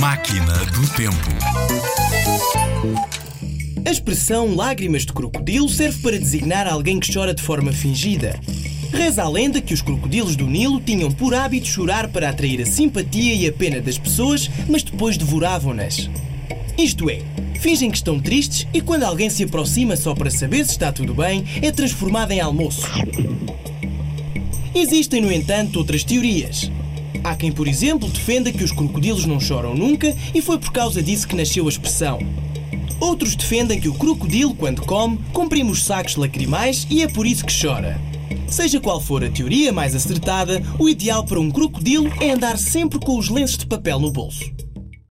Máquina do Tempo. A expressão lágrimas de crocodilo serve para designar alguém que chora de forma fingida. Reza a lenda que os crocodilos do Nilo tinham por hábito chorar para atrair a simpatia e a pena das pessoas, mas depois devoravam-nas. Isto é, fingem que estão tristes e quando alguém se aproxima só para saber se está tudo bem, é transformado em almoço. Existem, no entanto, outras teorias. Há quem, por exemplo, defenda que os crocodilos não choram nunca e foi por causa disso que nasceu a expressão. Outros defendem que o crocodilo, quando come, comprime os sacos lacrimais e é por isso que chora. Seja qual for a teoria mais acertada, o ideal para um crocodilo é andar sempre com os lenços de papel no bolso.